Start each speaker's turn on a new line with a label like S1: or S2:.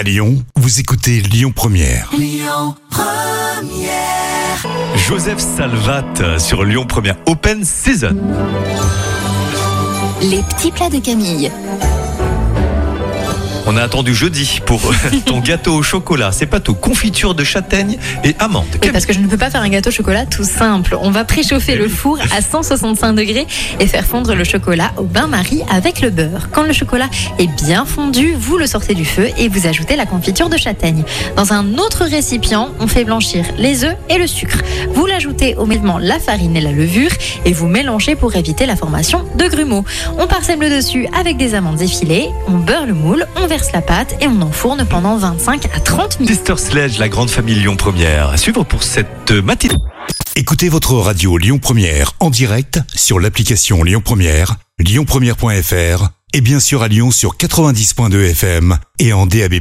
S1: À Lyon, vous écoutez Lyon Première.
S2: Joseph Salvat sur Lyon Première Open Season.
S3: Les petits plats de Camille.
S2: On a attendu jeudi pour ton gâteau au chocolat. C'est pas tout. Confiture de châtaigne et amande.
S4: Oui, parce que je ne peux pas faire un gâteau au chocolat tout simple. On va préchauffer le four à 165 degrés et faire fondre le chocolat au bain-marie avec le beurre. Quand le chocolat est bien fondu, vous le sortez du feu et vous ajoutez la confiture de châtaigne. Dans un autre récipient, on fait blanchir les œufs et le sucre. Vous l'ajoutez au mélange la farine et la levure et vous mélangez pour éviter la formation de grumeaux. On parsème le dessus avec des amandes effilées, on beurre le moule, verse la pâte et on enfourne pendant 25 à 30 minutes.
S2: Sister Sledge, la grande famille Lyon Première. À suivre pour cette matinée.
S1: Écoutez votre radio Lyon Première en direct sur l'application Lyon Première, lyonpremière.fr et bien sûr à Lyon sur 90.2 FM et en DAB+.